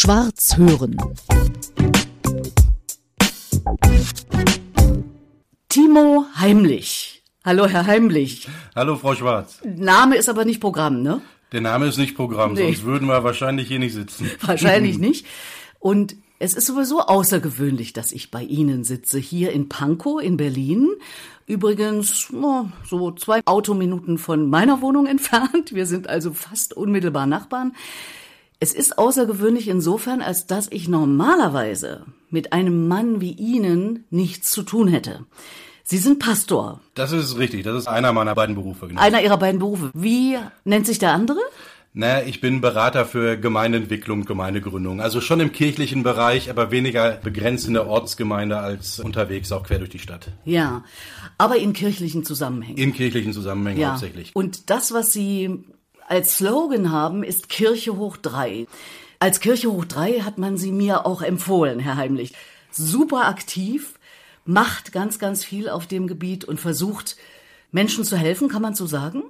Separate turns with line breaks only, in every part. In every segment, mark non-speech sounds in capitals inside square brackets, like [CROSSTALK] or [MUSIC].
Schwarz hören.
Timo Heimlich. Hallo, Herr Heimlich.
Hallo, Frau Schwarz.
Name ist aber nicht Programm, ne?
Der Name ist nicht Programm,
Nee.
sonst würden wir wahrscheinlich hier nicht sitzen. [LAUGHS]
Wahrscheinlich [LAUGHS] nicht. Und es ist sowieso außergewöhnlich, dass ich bei Ihnen sitze, hier in Pankow in Berlin. Übrigens, so zwei Autominuten von meiner Wohnung [LAUGHS] entfernt. Wir sind also fast unmittelbar Nachbarn. Es ist außergewöhnlich insofern, als dass ich normalerweise mit einem Mann wie Ihnen nichts zu tun hätte. Sie sind Pastor,
Das ist richtig, das ist einer meiner beiden Berufe. Genau.
einer Ihrer beiden Berufe. Wie nennt sich der andere?
Naja, ich bin Berater für Gemeindeentwicklung, Gemeindegründung. Also schon im kirchlichen Bereich, aber weniger begrenzt in der Ortsgemeinde als unterwegs, auch quer durch die Stadt.
Ja, aber in kirchlichen Zusammenhängen.
In kirchlichen Zusammenhängen
ja.
hauptsächlich.
Und das, was Sie als Slogan haben, ist Kirche hoch drei. Als Kirche hoch drei hat man Sie mir auch empfohlen, Herr Heimlich. Super aktiv, macht ganz, ganz viel auf dem Gebiet und versucht, Menschen zu helfen, kann man so sagen?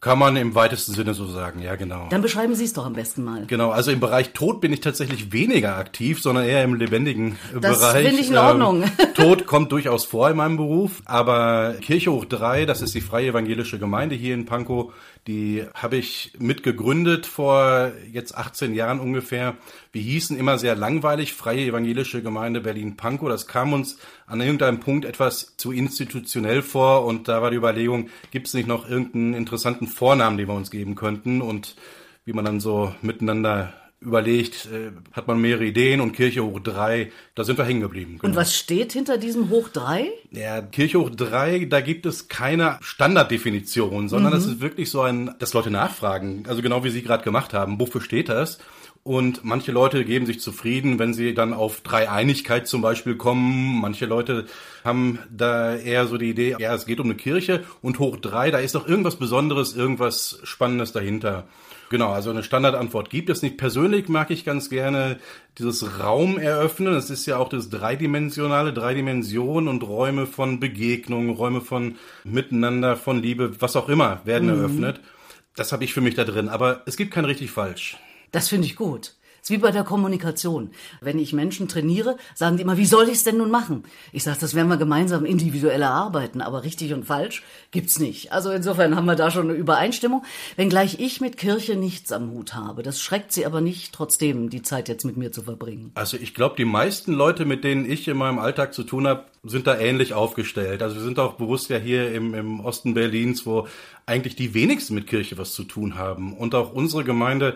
Kann man im weitesten Sinne so sagen, ja genau.
Dann beschreiben Sie es doch am besten mal.
Genau, also im Bereich Tod bin ich tatsächlich weniger aktiv, sondern eher im lebendigen äh,
Das
Bereich.
finde ich in Ordnung.
Ähm, [LAUGHS] Tod kommt durchaus vor in meinem Beruf, aber Kirche hoch drei, das ist die Freie Evangelische Gemeinde hier in Pankow, die habe ich mitgegründet vor jetzt 18 Jahren ungefähr. Wir hießen immer sehr langweilig Freie Evangelische Gemeinde Berlin-Pankow. Das kam uns an irgendeinem Punkt etwas zu institutionell vor und da war die Überlegung, gibt es nicht noch irgendeinen interessanten Vornamen, den wir uns geben könnten und wie man dann so miteinander überlegt, äh, hat man mehrere Ideen und Kirche hoch drei, da sind wir hängen geblieben.
Und was steht hinter diesem Hoch drei?
Ja, Kirche hoch drei, da gibt es keine Standarddefinition, sondern
Mhm.
das ist wirklich so ein, dass Leute nachfragen, also genau wie Sie gerade gemacht haben, wofür steht das? Und manche Leute geben sich zufrieden, wenn sie dann auf Dreieinigkeit zum Beispiel kommen. Manche Leute haben da eher so die Idee, ja, es geht um eine Kirche und hoch drei, da ist doch irgendwas Besonderes, irgendwas Spannendes dahinter. Genau, also eine Standardantwort gibt es nicht. Persönlich mag ich ganz gerne dieses Raum eröffnen. Das ist ja auch das dreidimensionale, drei Dimensionen und Räume von Begegnung, Räume von Miteinander, von Liebe, was auch immer, werden eröffnet. Das habe ich für mich da drin. Aber es gibt kein richtig falsch.
Das finde ich gut. ist wie bei der Kommunikation. Wenn ich Menschen trainiere, sagen die immer, wie soll ich es denn nun machen? Ich sage, das werden wir gemeinsam individuell erarbeiten, aber richtig und falsch gibt's nicht. Also insofern haben wir da schon eine Übereinstimmung. Wenngleich ich mit Kirche nichts am Hut habe. Das schreckt sie aber nicht, trotzdem die Zeit jetzt mit mir zu verbringen.
Also ich glaube, die meisten Leute, mit denen ich in meinem Alltag zu tun habe, sind da ähnlich aufgestellt. Also wir sind auch bewusst ja hier im, im Osten Berlins, wo eigentlich die wenigsten mit Kirche was zu tun haben. Und auch unsere Gemeinde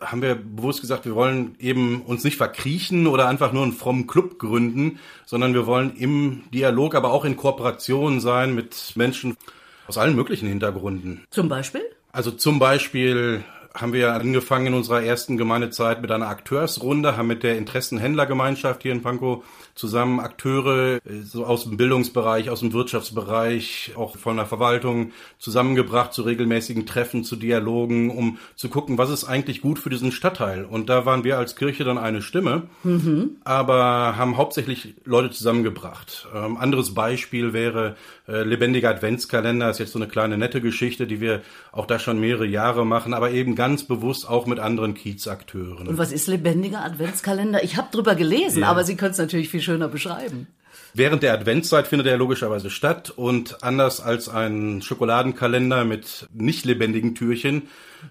haben wir bewusst gesagt, wir wollen eben uns nicht verkriechen oder einfach nur einen frommen Club gründen, sondern wir wollen im Dialog, aber auch in Kooperation sein mit Menschen aus allen möglichen Hintergründen.
Zum Beispiel?
Also zum Beispiel haben wir angefangen in unserer ersten Gemeindezeit mit einer Akteursrunde, haben mit der Interessenhändlergemeinschaft hier in Pankow zusammen Akteure äh, so aus dem Bildungsbereich, aus dem Wirtschaftsbereich, auch von der Verwaltung zusammengebracht zu regelmäßigen Treffen, zu Dialogen, um zu gucken, was ist eigentlich gut für diesen Stadtteil. Und da waren wir als Kirche dann eine Stimme, aber haben hauptsächlich Leute zusammengebracht. Ähm, anderes Beispiel wäre äh, lebendiger Adventskalender, ist jetzt so eine kleine nette Geschichte, die wir auch da schon mehrere Jahre machen, aber eben ganz bewusst auch mit anderen Kiezakteuren.
Und was ist lebendiger Adventskalender? Ich habe drüber gelesen, aber Sie können es natürlich viel schöner beschreiben.
Während der Adventszeit findet er logischerweise statt und anders als ein Schokoladenkalender mit nicht lebendigen Türchen,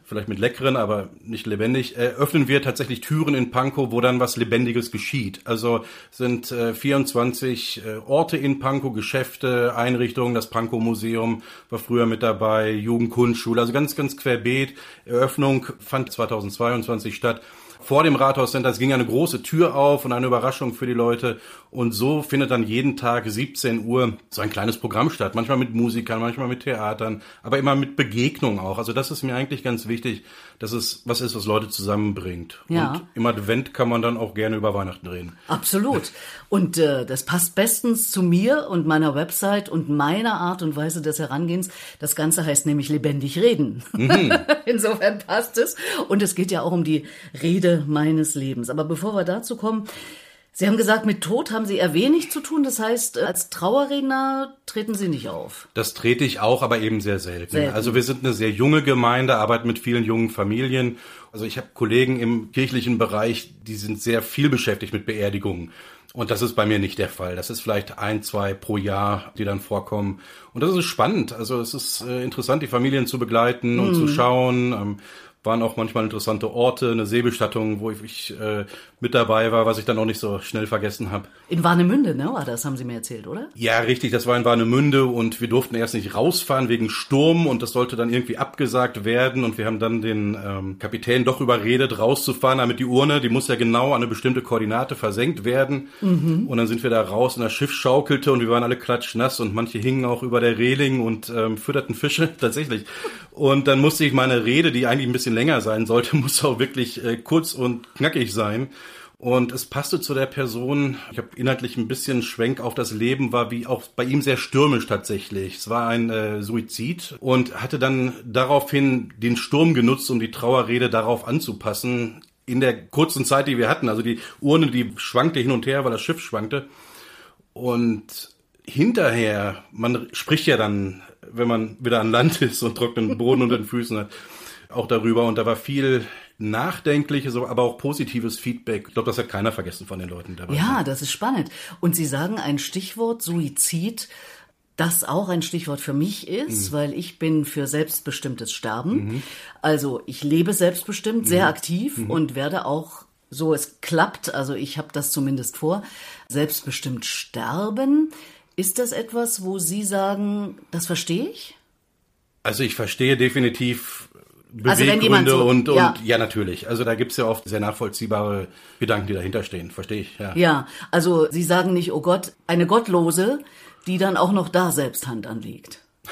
vielleicht mit leckeren, aber nicht lebendig, äh, öffnen wir tatsächlich Türen in Pankow, wo dann was Lebendiges geschieht. Also sind äh, 24 äh, Orte in Pankow, Geschäfte, Einrichtungen, das Pankow Museum war früher mit dabei, Jugendkunstschule, also ganz, ganz querbeet. Eröffnung fand 2022 statt vor dem Rathauscenter. Es ging eine große Tür auf und eine Überraschung für die Leute. Und so findet dann jeden Tag 17 Uhr so ein kleines Programm statt. Manchmal mit Musikern, manchmal mit Theatern, aber immer mit Begegnung auch. Also das ist mir eigentlich ganz wichtig, dass es was ist, was Leute zusammenbringt.
Ja.
Und im Advent kann man dann auch gerne über Weihnachten reden.
Absolut. Und äh, das passt bestens zu mir und meiner Website und meiner Art und Weise des Herangehens. Das Ganze heißt nämlich lebendig reden. [LAUGHS] Insofern passt es. Und es geht ja auch um die Rede meines Lebens. Aber bevor wir dazu kommen, Sie haben gesagt, mit Tod haben Sie eher wenig zu tun. Das heißt, als Trauerredner treten Sie nicht auf.
Das trete ich auch, aber eben sehr selten. selten. Also wir sind eine sehr junge Gemeinde, arbeiten mit vielen jungen Familien. Also ich habe Kollegen im kirchlichen Bereich, die sind sehr viel beschäftigt mit Beerdigungen. Und das ist bei mir nicht der Fall. Das ist vielleicht ein, zwei pro Jahr, die dann vorkommen. Und das ist spannend. Also es ist äh, interessant, die Familien zu begleiten und zu mhm. schauen. Ähm, waren auch manchmal interessante Orte, eine Seebestattung, wo ich äh, mit dabei war, was ich dann auch nicht so schnell vergessen habe.
In Warnemünde, ne? War das, haben Sie mir erzählt, oder?
Ja, richtig, das war in Warnemünde und wir durften erst nicht rausfahren wegen Sturm und das sollte dann irgendwie abgesagt werden und wir haben dann den ähm, Kapitän doch überredet, rauszufahren, damit die Urne, die muss ja genau an eine bestimmte Koordinate versenkt werden. Mhm. Und dann sind wir da raus und das Schiff schaukelte und wir waren alle klatschnass und manche hingen auch über der Reling und ähm, fütterten Fische, [LAUGHS] tatsächlich. Und dann musste ich meine Rede, die eigentlich ein bisschen länger sein sollte, [LAUGHS] muss auch wirklich äh, kurz und knackig sein. Und es passte zu der Person, ich habe inhaltlich ein bisschen Schwenk auf das Leben, war wie auch bei ihm sehr stürmisch tatsächlich. Es war ein äh, Suizid und hatte dann daraufhin den Sturm genutzt, um die Trauerrede darauf anzupassen. In der kurzen Zeit, die wir hatten, also die Urne, die schwankte hin und her, weil das Schiff schwankte. Und hinterher, man spricht ja dann, wenn man wieder an Land [LAUGHS] ist und trockenen Boden unter den Füßen hat, auch darüber. Und da war viel nachdenkliches, aber auch positives Feedback. Ich glaube, das hat keiner vergessen von den Leuten dabei.
Ja, das ist spannend. Und Sie sagen ein Stichwort Suizid, das auch ein Stichwort für mich ist, mhm. weil ich bin für selbstbestimmtes Sterben. Mhm. Also ich lebe selbstbestimmt, sehr mhm. aktiv mhm. und werde auch so es klappt, also ich habe das zumindest vor, selbstbestimmt sterben. Ist das etwas, wo Sie sagen, das verstehe ich?
Also ich verstehe definitiv Beweggründe also so, und, und ja. ja. natürlich. Also da gibt's ja oft sehr nachvollziehbare Gedanken, die dahinter stehen. Verstehe ich, ja.
Ja, also Sie sagen nicht, oh Gott, eine Gottlose, die dann auch noch da selbst Hand anlegt. [LAUGHS]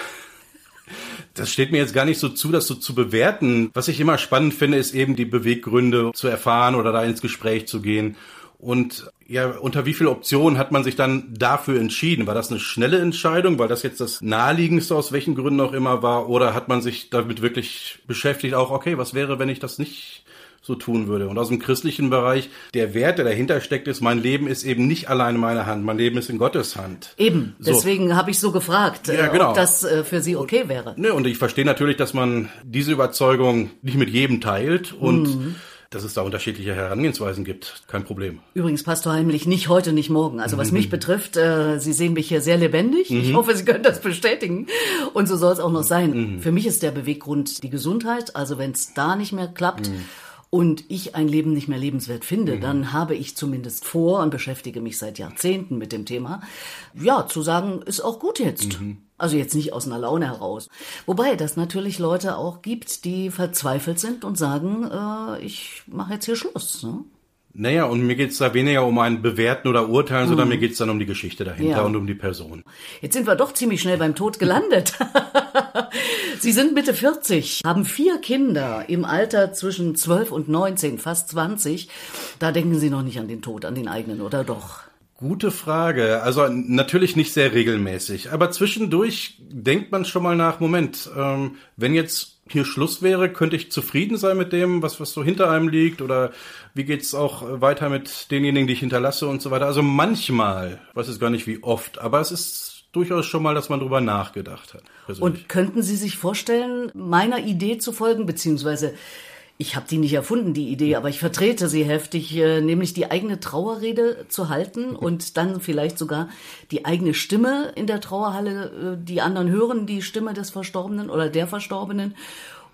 Das steht mir jetzt gar nicht so zu, das so zu bewerten. Was ich immer spannend finde, ist eben die Beweggründe zu erfahren oder da ins Gespräch zu gehen. Und ja, unter wie viel Optionen hat man sich dann dafür entschieden? War das eine schnelle Entscheidung, weil das jetzt das naheliegendste aus welchen Gründen auch immer war? Oder hat man sich damit wirklich beschäftigt, auch, okay, was wäre, wenn ich das nicht so tun würde? Und aus dem christlichen Bereich, der Wert, der dahinter steckt, ist, mein Leben ist eben nicht allein in meiner Hand, mein Leben ist in Gottes Hand.
Eben, so. deswegen habe ich so gefragt, ja, genau. ob das äh, für Sie okay wäre.
Ne, und ich verstehe natürlich, dass man diese Überzeugung nicht mit jedem teilt und mhm dass es da unterschiedliche Herangehensweisen gibt. Kein Problem.
Übrigens, Pastor Heimlich, nicht heute, nicht morgen. Also was mhm. mich betrifft, äh, Sie sehen mich hier sehr lebendig. Mhm. Ich hoffe, Sie können das bestätigen. Und so soll es auch noch sein. Mhm. Für mich ist der Beweggrund die Gesundheit. Also wenn es da nicht mehr klappt, mhm und ich ein Leben nicht mehr lebenswert finde, mhm. dann habe ich zumindest vor und beschäftige mich seit Jahrzehnten mit dem Thema, ja, zu sagen, ist auch gut jetzt. Mhm. Also jetzt nicht aus einer Laune heraus. Wobei das natürlich Leute auch gibt, die verzweifelt sind und sagen, äh, ich mache jetzt hier Schluss. Ne?
Naja, und mir geht's da weniger um ein Bewerten oder Urteilen, sondern mhm. mir geht's dann um die Geschichte dahinter ja. und um die Person.
Jetzt sind wir doch ziemlich schnell beim Tod gelandet. [LAUGHS] Sie sind Mitte 40, haben vier Kinder im Alter zwischen 12 und 19, fast 20. Da denken Sie noch nicht an den Tod, an den eigenen, oder doch?
Gute Frage. Also natürlich nicht sehr regelmäßig, aber zwischendurch denkt man schon mal nach, Moment, ähm, wenn jetzt hier Schluss wäre, könnte ich zufrieden sein mit dem, was, was so hinter einem liegt oder wie geht's auch weiter mit denjenigen, die ich hinterlasse und so weiter. Also manchmal, weiß es gar nicht wie oft, aber es ist durchaus schon mal, dass man drüber nachgedacht hat.
Persönlich. Und könnten Sie sich vorstellen, meiner Idee zu folgen, beziehungsweise ich habe die nicht erfunden, die Idee, aber ich vertrete sie heftig, äh, nämlich die eigene Trauerrede zu halten und dann vielleicht sogar die eigene Stimme in der Trauerhalle, äh, die anderen hören die Stimme des Verstorbenen oder der Verstorbenen.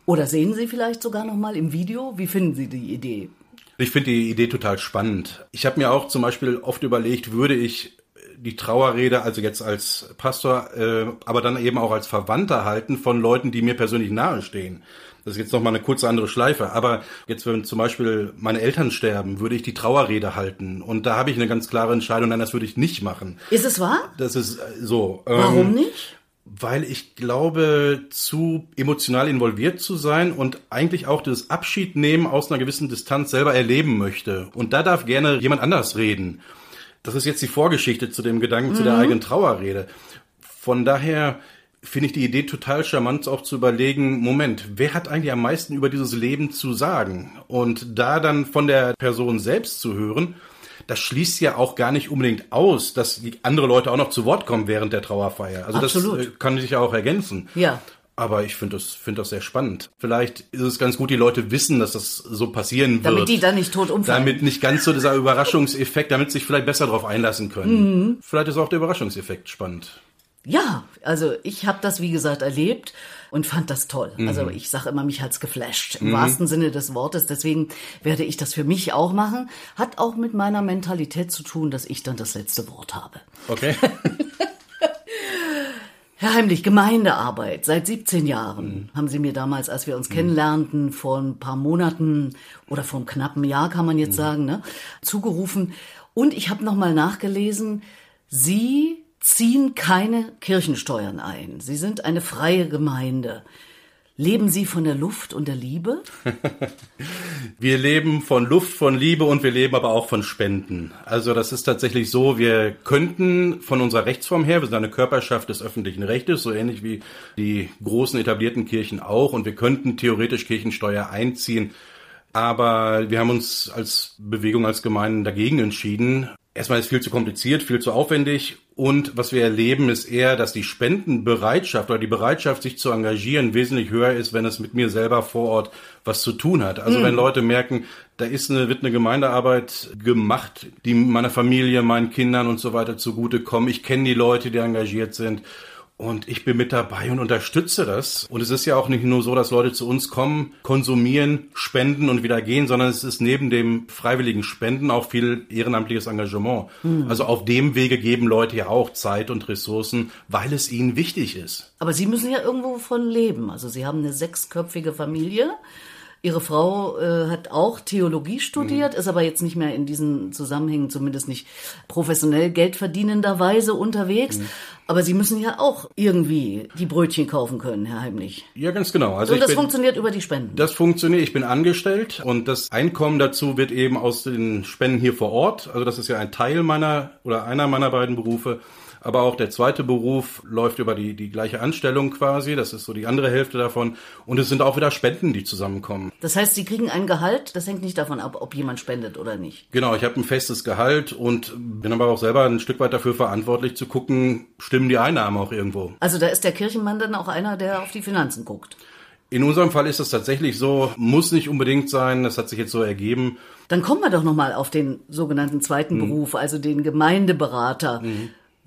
Oder sehen Sie vielleicht sogar noch mal im Video? Wie finden Sie die Idee?
Ich finde die Idee total spannend. Ich habe mir auch zum Beispiel oft überlegt, würde ich die Trauerrede, also jetzt als Pastor, äh, aber dann eben auch als Verwandter halten von Leuten, die mir persönlich nahestehen. Das ist jetzt nochmal eine kurze andere Schleife. Aber jetzt, wenn zum Beispiel meine Eltern sterben, würde ich die Trauerrede halten. Und da habe ich eine ganz klare Entscheidung, nein, das würde ich nicht machen.
Ist es wahr?
Das ist äh, so.
Warum ähm, nicht?
Weil ich glaube, zu emotional involviert zu sein und eigentlich auch das Abschied nehmen aus einer gewissen Distanz selber erleben möchte. Und da darf gerne jemand anders reden. Das ist jetzt die Vorgeschichte zu dem Gedanken, mhm. zu der mhm. eigenen Trauerrede. Von daher finde ich die Idee total charmant, auch zu überlegen, Moment, wer hat eigentlich am meisten über dieses Leben zu sagen? Und da dann von der Person selbst zu hören, das schließt ja auch gar nicht unbedingt aus, dass die andere Leute auch noch zu Wort kommen während der Trauerfeier. Also
Absolut.
das äh, kann sich ja auch ergänzen.
Ja.
Aber ich finde das, finde das sehr spannend. Vielleicht ist es ganz gut, die Leute wissen, dass das so passieren wird.
Damit die dann nicht tot umfallen.
Damit nicht ganz so dieser Überraschungseffekt, damit sie sich vielleicht besser darauf einlassen können.
Mhm.
Vielleicht ist auch der Überraschungseffekt spannend.
Ja, also ich habe das, wie gesagt, erlebt und fand das toll.
Mhm.
Also ich sage immer, mich hat's geflasht, im wahrsten Sinne des Wortes. Deswegen werde ich das für mich auch machen. Hat auch mit meiner Mentalität zu tun, dass ich dann das letzte Wort habe.
Okay. [LAUGHS]
Herr Heimlich, Gemeindearbeit seit 17 Jahren haben Sie mir damals, als wir uns kennenlernten, vor ein paar Monaten oder vor einem knappen Jahr kann man jetzt sagen, ne, zugerufen. Und ich habe nochmal nachgelesen, Sie ziehen keine Kirchensteuern ein. Sie sind eine freie Gemeinde. Leben Sie von der Luft und der Liebe? [LAUGHS]
Wir leben von Luft, von Liebe und wir leben aber auch von Spenden. Also das ist tatsächlich so, wir könnten von unserer Rechtsform her, wir sind eine Körperschaft des öffentlichen Rechtes, so ähnlich wie die großen etablierten Kirchen auch, und wir könnten theoretisch Kirchensteuer einziehen. Aber wir haben uns als Bewegung, als Gemeinden dagegen entschieden. Erstmal ist viel zu kompliziert, viel zu aufwendig. Und was wir erleben, ist eher, dass die Spendenbereitschaft oder die Bereitschaft, sich zu engagieren, wesentlich höher ist, wenn es mit mir selber vor Ort was zu tun hat. Also wenn Leute merken, da ist eine, wird eine Gemeindearbeit gemacht, die meiner Familie, meinen Kindern und so weiter zugutekommen. Ich kenne die Leute, die engagiert sind. Und ich bin mit dabei und unterstütze das. Und es ist ja auch nicht nur so, dass Leute zu uns kommen, konsumieren, spenden und wieder gehen, sondern es ist neben dem freiwilligen Spenden auch viel ehrenamtliches Engagement. Also auf dem Wege geben Leute ja auch Zeit und Ressourcen, weil es ihnen wichtig ist.
Aber Sie müssen ja irgendwo von leben. Also Sie haben eine sechsköpfige Familie. Ihre Frau äh, hat auch Theologie studiert, ist aber jetzt nicht mehr in diesen Zusammenhängen, zumindest nicht professionell geldverdienenderweise unterwegs. Aber Sie müssen ja auch irgendwie die Brötchen kaufen können, Herr Heimlich.
Ja, ganz genau. Also
Und das
bin,
funktioniert über die Spenden.
Das funktioniert. Ich bin angestellt und das Einkommen dazu wird eben aus den Spenden hier vor Ort. Also das ist ja ein Teil meiner oder einer meiner beiden Berufe. Aber auch der zweite Beruf läuft über die, die gleiche Anstellung quasi. Das ist so die andere Hälfte davon. Und es sind auch wieder Spenden, die zusammenkommen.
Das heißt, Sie kriegen ein Gehalt, das hängt nicht davon ab, ob jemand spendet oder nicht.
Genau, ich habe ein festes Gehalt und bin aber auch selber ein Stück weit dafür verantwortlich zu gucken, stimmen die Einnahmen auch irgendwo.
Also da ist der Kirchenmann dann auch einer, der auf die Finanzen guckt.
In unserem Fall ist es tatsächlich so, muss nicht unbedingt sein, das hat sich jetzt so ergeben.
Dann kommen wir doch nochmal auf den sogenannten zweiten Beruf, also den Gemeindeberater.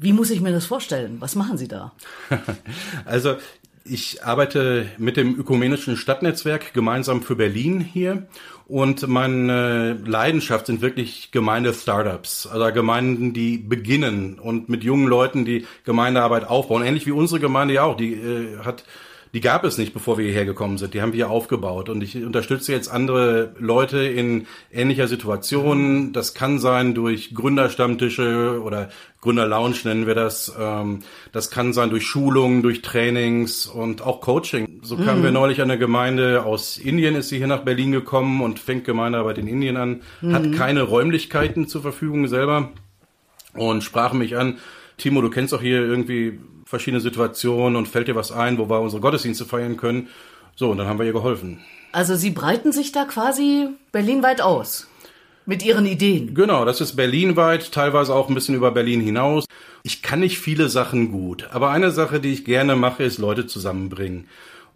Wie muss ich mir das vorstellen? Was machen Sie da? [LAUGHS]
Also ich arbeite mit dem ökumenischen Stadtnetzwerk gemeinsam für Berlin hier und meine Leidenschaft sind wirklich Gemeinde-Startups, also Gemeinden, die beginnen und mit jungen Leuten die Gemeindearbeit aufbauen, ähnlich wie unsere Gemeinde ja auch, die äh, hat die gab es nicht, bevor wir hierher gekommen sind. Die haben wir hier aufgebaut. Und ich unterstütze jetzt andere Leute in ähnlicher Situation. Das kann sein durch Gründerstammtische oder Gründerlounge nennen wir das. Ähm, Das kann sein durch Schulungen, durch Trainings und auch Coaching. So kamen wir neulich an eine Gemeinde aus Indien, ist sie hier nach Berlin gekommen und fängt Gemeindearbeit in Indien an, hat keine Räumlichkeiten zur Verfügung selber und sprachen mich an, Timo, du kennst doch hier irgendwie verschiedene Situationen und fällt dir was ein, wo wir unsere Gottesdienste feiern können. So, und dann haben wir ihr geholfen.
Also Sie breiten sich da quasi berlinweit aus mit Ihren Ideen.
Genau, das ist berlinweit, teilweise auch ein bisschen über Berlin hinaus. Ich kann nicht viele Sachen gut, aber eine Sache, die ich gerne mache, ist Leute zusammenbringen.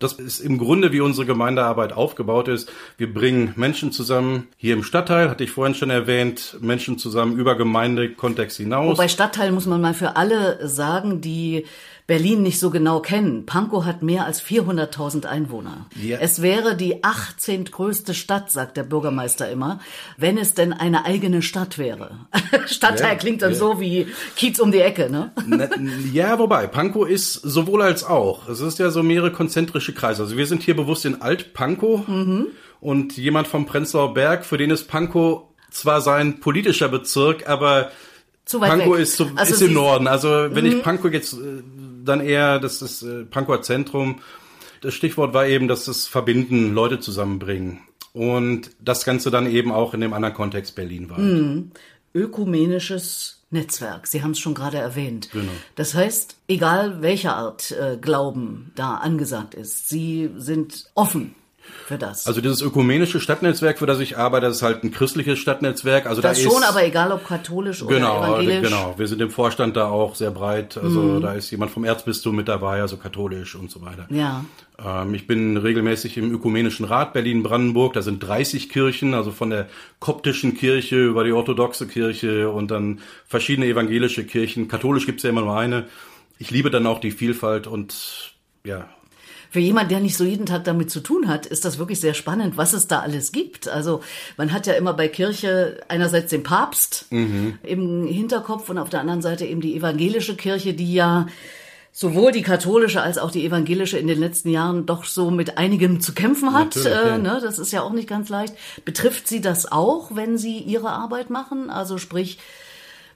Das ist im Grunde, wie unsere Gemeindearbeit aufgebaut ist. Wir bringen Menschen zusammen, hier im Stadtteil, hatte ich vorhin schon erwähnt, Menschen zusammen über Gemeindekontext hinaus.
Wobei Stadtteil muss man mal für alle sagen, die Berlin nicht so genau kennen. Pankow hat mehr als 400.000 Einwohner.
Ja.
Es wäre die 18. größte Stadt, sagt der Bürgermeister immer, wenn es denn eine eigene Stadt wäre. [LAUGHS] Stadtteil
Ja,
klingt dann
ja.
so wie Kiez um die Ecke, ne?
Ja, wobei, Pankow ist sowohl als auch. Es ist ja so mehrere konzentrische Kreise. Also wir sind hier bewusst in Alt-Pankow und jemand vom Prenzlauer Berg, für den ist Pankow zwar sein politischer Bezirk, aber
Zu weit
Pankow
weg.
ist, so,
Also
ist im Norden. Also wenn ich Pankow jetzt äh, dann eher, das ist äh, Pankower Zentrum. Das Stichwort war eben, dass das Verbinden, Leute zusammenbringen. Und das Ganze dann eben auch in dem anderen Kontext Berlin war.
ökumenisches Netzwerk. Sie haben es schon gerade erwähnt.
Genau.
Das heißt, egal welcher Art äh, Glauben da angesagt ist, Sie sind offen für das?
Also dieses ökumenische Stadtnetzwerk, für das ich arbeite, das ist halt ein christliches Stadtnetzwerk. Also
das
da
schon,
ist,
aber egal ob katholisch
genau,
oder evangelisch.
Genau, wir sind im Vorstand da auch sehr breit. Also mhm. da ist jemand vom Erzbistum mit dabei, also katholisch und so weiter.
Ja.
Ähm, ich bin regelmäßig im Ökumenischen Rat Berlin-Brandenburg. Da sind 30 Kirchen, also von der koptischen Kirche über die orthodoxe Kirche und dann verschiedene evangelische Kirchen. Katholisch gibt's ja immer nur eine. Ich liebe dann auch die Vielfalt und ja,
für jemand, der nicht so jeden Tag damit zu tun hat, ist das wirklich sehr spannend, was es da alles gibt. Also man hat ja immer bei Kirche einerseits den Papst mhm. im Hinterkopf und auf der anderen Seite eben die evangelische Kirche, die ja sowohl die katholische als auch die evangelische in den letzten Jahren doch so mit einigem zu kämpfen hat. Äh, ja. ne, das ist ja auch nicht ganz leicht. Betrifft Sie das auch, wenn Sie Ihre Arbeit machen? Also sprich,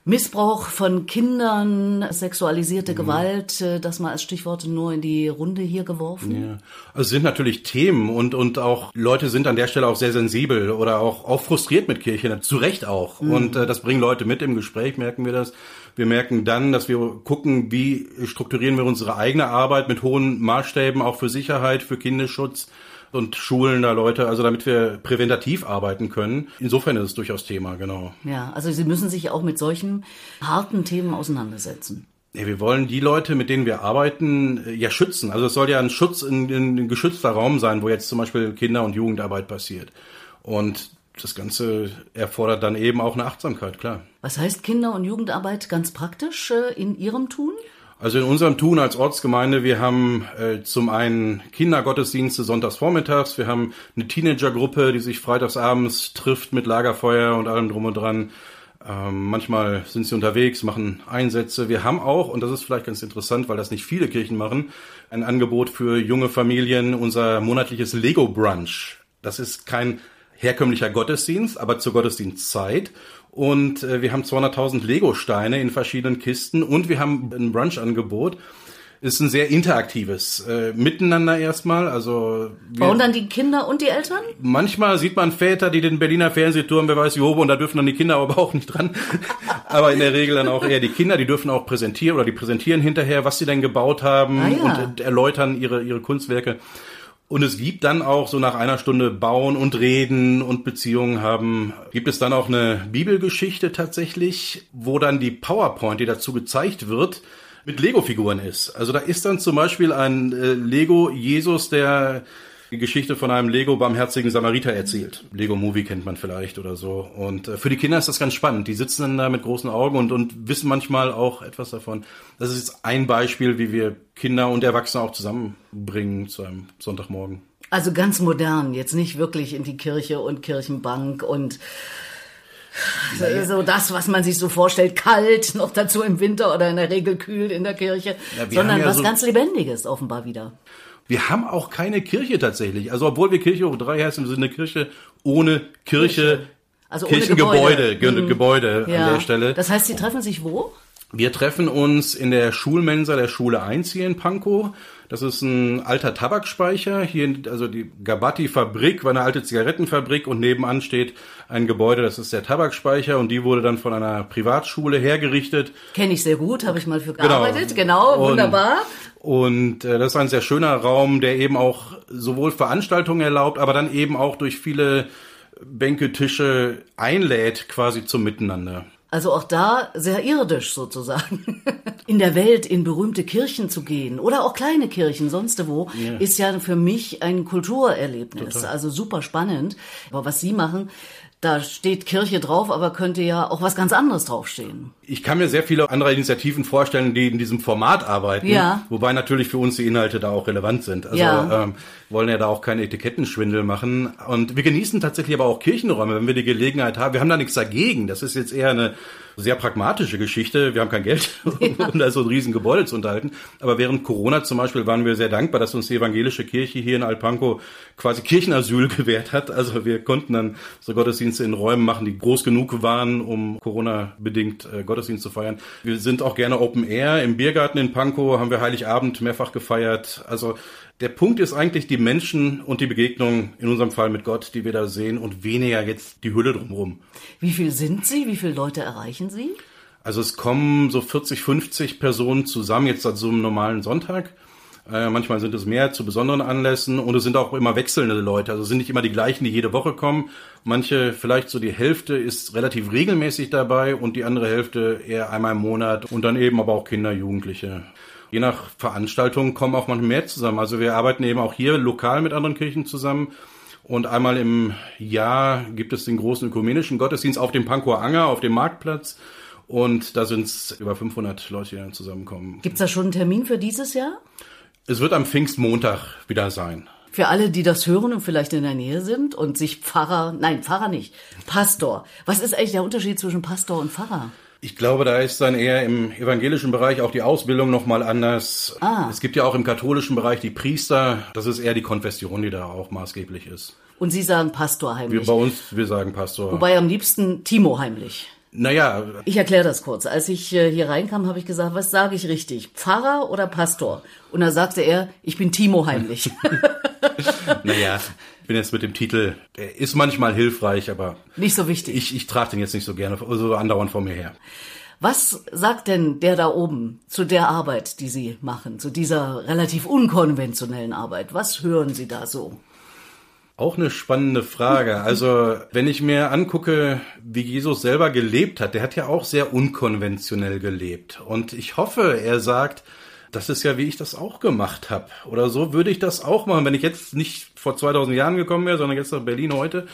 Missbrauch von Kindern, sexualisierte mhm. Gewalt, äh, das mal als Stichworte nur in die Runde hier geworfen.
Ja. Also es sind natürlich Themen und, und auch Leute sind an der Stelle auch sehr sensibel oder auch, auch frustriert mit Kirche, zu Recht auch. Mhm. Und äh, das bringen Leute mit im Gespräch, merken wir das. Wir merken dann, dass wir gucken, wie strukturieren wir unsere eigene Arbeit mit hohen Maßstäben, auch für Sicherheit, für Kinderschutz und schulen da Leute, also damit wir präventativ arbeiten können. Insofern ist es durchaus Thema, genau.
Ja, also Sie müssen sich auch mit solchen harten Themen auseinandersetzen.
Ja, wir wollen die Leute, mit denen wir arbeiten, äh, ja schützen. Also es soll ja ein Schutz in, in ein geschützter Raum sein, wo jetzt zum Beispiel Kinder- und Jugendarbeit passiert. Und das Ganze erfordert dann eben auch eine Achtsamkeit, klar.
Was heißt Kinder- und Jugendarbeit ganz praktisch äh, in Ihrem Tun?
Also in unserem Tun als Ortsgemeinde, wir haben äh, zum einen Kindergottesdienste sonntags vormittags, wir haben eine Teenagergruppe, die sich freitagsabends trifft mit Lagerfeuer und allem drum und dran. Ähm, manchmal sind sie unterwegs, machen Einsätze. Wir haben auch, und das ist vielleicht ganz interessant, weil das nicht viele Kirchen machen, ein Angebot für junge Familien, unser monatliches Lego Brunch. Das ist kein herkömmlicher Gottesdienst, aber zur Gottesdienstzeit. Und äh, wir haben 200.000 Lego-Steine in verschiedenen Kisten und wir haben ein Brunch-Angebot. Ist ein sehr interaktives äh, Miteinander erstmal. Also
Bauen dann die Kinder und die Eltern?
Manchmal sieht man Väter, die den Berliner Fernsehturm, wer weiß wie hoch, und da dürfen dann die Kinder aber [LAUGHS] auch nicht dran. aber in der Regel dann auch eher die Kinder, die dürfen auch präsentieren oder die präsentieren hinterher, was sie denn gebaut haben ah, ja. und erläutern ihre, ihre Kunstwerke. Und es gibt dann auch so nach einer Stunde Bauen und Reden und Beziehungen haben, gibt es dann auch eine Bibelgeschichte tatsächlich, wo dann die PowerPoint, die dazu gezeigt wird, mit Lego-Figuren ist. Also da ist dann zum Beispiel ein äh, Lego Jesus, der die Geschichte von einem Lego barmherzigen Samariter erzählt. Lego Movie kennt man vielleicht oder so. Und äh, für die Kinder ist das ganz spannend. Die sitzen dann da mit großen Augen und, und wissen manchmal auch etwas davon. Das ist jetzt ein Beispiel, wie wir Kinder und Erwachsene auch zusammenbringen zu einem Sonntagmorgen.
Also ganz modern, jetzt nicht wirklich in die Kirche und Kirchenbank und naja. so das, was man sich so vorstellt, kalt, noch dazu im Winter oder in der Regel kühl in der Kirche, ja, sondern ja was so ganz Lebendiges offenbar wieder.
Wir haben auch keine Kirche tatsächlich. Also obwohl wir Kirche hoch drei heißen, wir sind eine Kirche ohne Kirche. Also ohne Kirchengebäude, Gebäude, mhm. Gebäude ja. an der Stelle.
Das heißt, Sie treffen sich wo?
Wir treffen uns in der Schulmensa der Schule 1 hier in Pankow. Das ist ein alter Tabakspeicher. Hier, also die Gabatti-Fabrik war eine alte Zigarettenfabrik und nebenan steht ein Gebäude, das ist der Tabakspeicher und die wurde dann von einer Privatschule hergerichtet.
Kenne ich sehr gut, habe ich mal für genau. gearbeitet. Genau, genau wunderbar.
Und äh, das ist ein sehr schöner Raum, der eben auch sowohl Veranstaltungen erlaubt, aber dann eben auch durch viele Bänke, Tische einlädt quasi zum Miteinander.
Also auch da sehr irdisch sozusagen. [LAUGHS] In der Welt in berühmte Kirchen zu gehen oder auch kleine Kirchen, sonst wo, ja. ist ja für mich ein Kulturerlebnis. Total. Also super spannend. Aber was Sie machen, da steht Kirche drauf, aber könnte ja auch was ganz anderes draufstehen.
Ich kann mir sehr viele andere Initiativen vorstellen, die in diesem Format arbeiten, ja. wobei natürlich für uns die Inhalte da auch relevant sind. Also ja. ähm, wollen ja da auch keine Etikettenschwindel machen. Und wir genießen tatsächlich aber auch Kirchenräume, wenn wir die Gelegenheit haben. Wir haben da nichts dagegen. Das ist jetzt eher eine sehr pragmatische Geschichte. Wir haben kein Geld, um, [LAUGHS] ja. um da so ein Riesengebäude zu unterhalten. Aber während Corona zum Beispiel waren wir sehr dankbar, dass uns die evangelische Kirche hier in Alpanco quasi Kirchenasyl [LAUGHS] gewährt hat. Also wir konnten dann so Gottesdienste in Räumen machen, die groß genug waren, um Corona-bedingt äh, Gottesdienst zu feiern. Wir sind auch gerne Open Air. Im Biergarten in Pankow haben wir Heiligabend mehrfach gefeiert. Also der Punkt ist eigentlich die Menschen und die Begegnung, in unserem Fall mit Gott, die wir da sehen und weniger jetzt die Hülle drumherum.
Wie viel sind Sie? Wie viele Leute erreichen Sie?
Also es kommen so 40, 50 Personen zusammen, jetzt an so einem normalen Sonntag. Äh, manchmal sind es mehr zu besonderen Anlässen und es sind auch immer wechselnde Leute. Also es sind nicht immer die gleichen, die jede Woche kommen. Manche, vielleicht so die Hälfte ist relativ regelmäßig dabei und die andere Hälfte eher einmal im Monat und dann eben aber auch Kinder, Jugendliche. Je nach Veranstaltung kommen auch manchmal mehr zusammen. Also wir arbeiten eben auch hier lokal mit anderen Kirchen zusammen. Und einmal im Jahr gibt es den großen ökumenischen Gottesdienst auf dem Pankower Anger, auf dem Marktplatz. Und da sind es über 500 Leute, die dann zusammenkommen.
Gibt es da schon einen Termin für dieses Jahr?
Es wird am Pfingstmontag wieder sein.
Für alle, die das hören und vielleicht in der Nähe sind und sich Pfarrer, nein, Pfarrer nicht, Pastor. Was ist eigentlich der Unterschied zwischen Pastor und Pfarrer?
Ich glaube, da ist dann eher im evangelischen Bereich auch die Ausbildung nochmal anders. Ah. Es gibt ja auch im katholischen Bereich die Priester. Das ist eher die Konfession, die da auch maßgeblich ist.
Und Sie sagen Pastor heimlich?
Wir bei uns, wir sagen Pastor.
Wobei am liebsten Timo heimlich.
Naja.
Ich erkläre das kurz. Als ich äh, hier reinkam, habe ich gesagt, was sage ich richtig? Pfarrer oder Pastor? Und da sagte er, ich bin Timo heimlich. [LAUGHS]
naja, ich bin jetzt mit dem Titel, der ist manchmal hilfreich, aber.
Nicht so wichtig.
Ich, ich trage den jetzt nicht so gerne, so andauernd vor mir her.
Was sagt denn der da oben zu der Arbeit, die Sie machen, zu dieser relativ unkonventionellen Arbeit? Was hören Sie da so?
Auch eine spannende Frage. [LAUGHS] Also, wenn ich mir angucke, wie Jesus selber gelebt hat, der hat ja auch sehr unkonventionell gelebt. Und ich hoffe, er sagt, das ist ja, wie ich das auch gemacht habe. Oder so würde ich das auch machen, wenn ich jetzt nicht vor 2000 Jahren gekommen wäre, sondern jetzt nach Berlin heute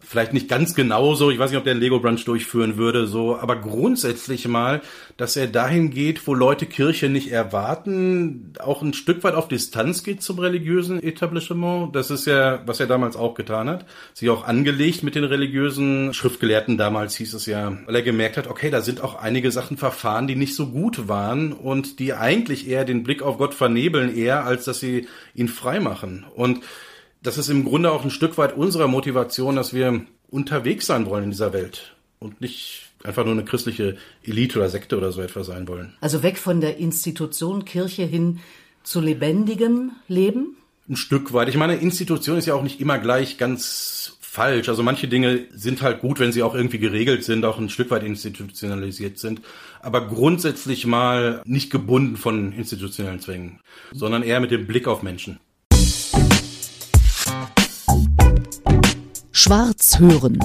vielleicht nicht ganz genauso, ich weiß nicht, ob der einen Lego Brunch durchführen würde, so, aber grundsätzlich mal, dass er dahin geht, wo Leute Kirche nicht erwarten, auch ein Stück weit auf Distanz geht zum religiösen Etablissement. Das ist ja, was er damals auch getan hat. Sich auch angelegt mit den religiösen Schriftgelehrten damals hieß es ja, weil er gemerkt hat, okay, da sind auch einige Sachen verfahren, die nicht so gut waren und die eigentlich eher den Blick auf Gott vernebeln, eher als dass sie ihn frei machen. Und das ist im Grunde auch ein Stück weit unserer Motivation, dass wir unterwegs sein wollen in dieser Welt und nicht einfach nur eine christliche Elite oder Sekte oder so etwas sein wollen.
Also weg von der Institution Kirche hin zu lebendigem Leben?
Ein Stück weit. Ich meine, Institution ist ja auch nicht immer gleich ganz falsch. Also manche Dinge sind halt gut, wenn sie auch irgendwie geregelt sind, auch ein Stück weit institutionalisiert sind. Aber grundsätzlich mal nicht gebunden von institutionellen Zwängen, sondern eher mit dem Blick auf Menschen.
Schwarz hören.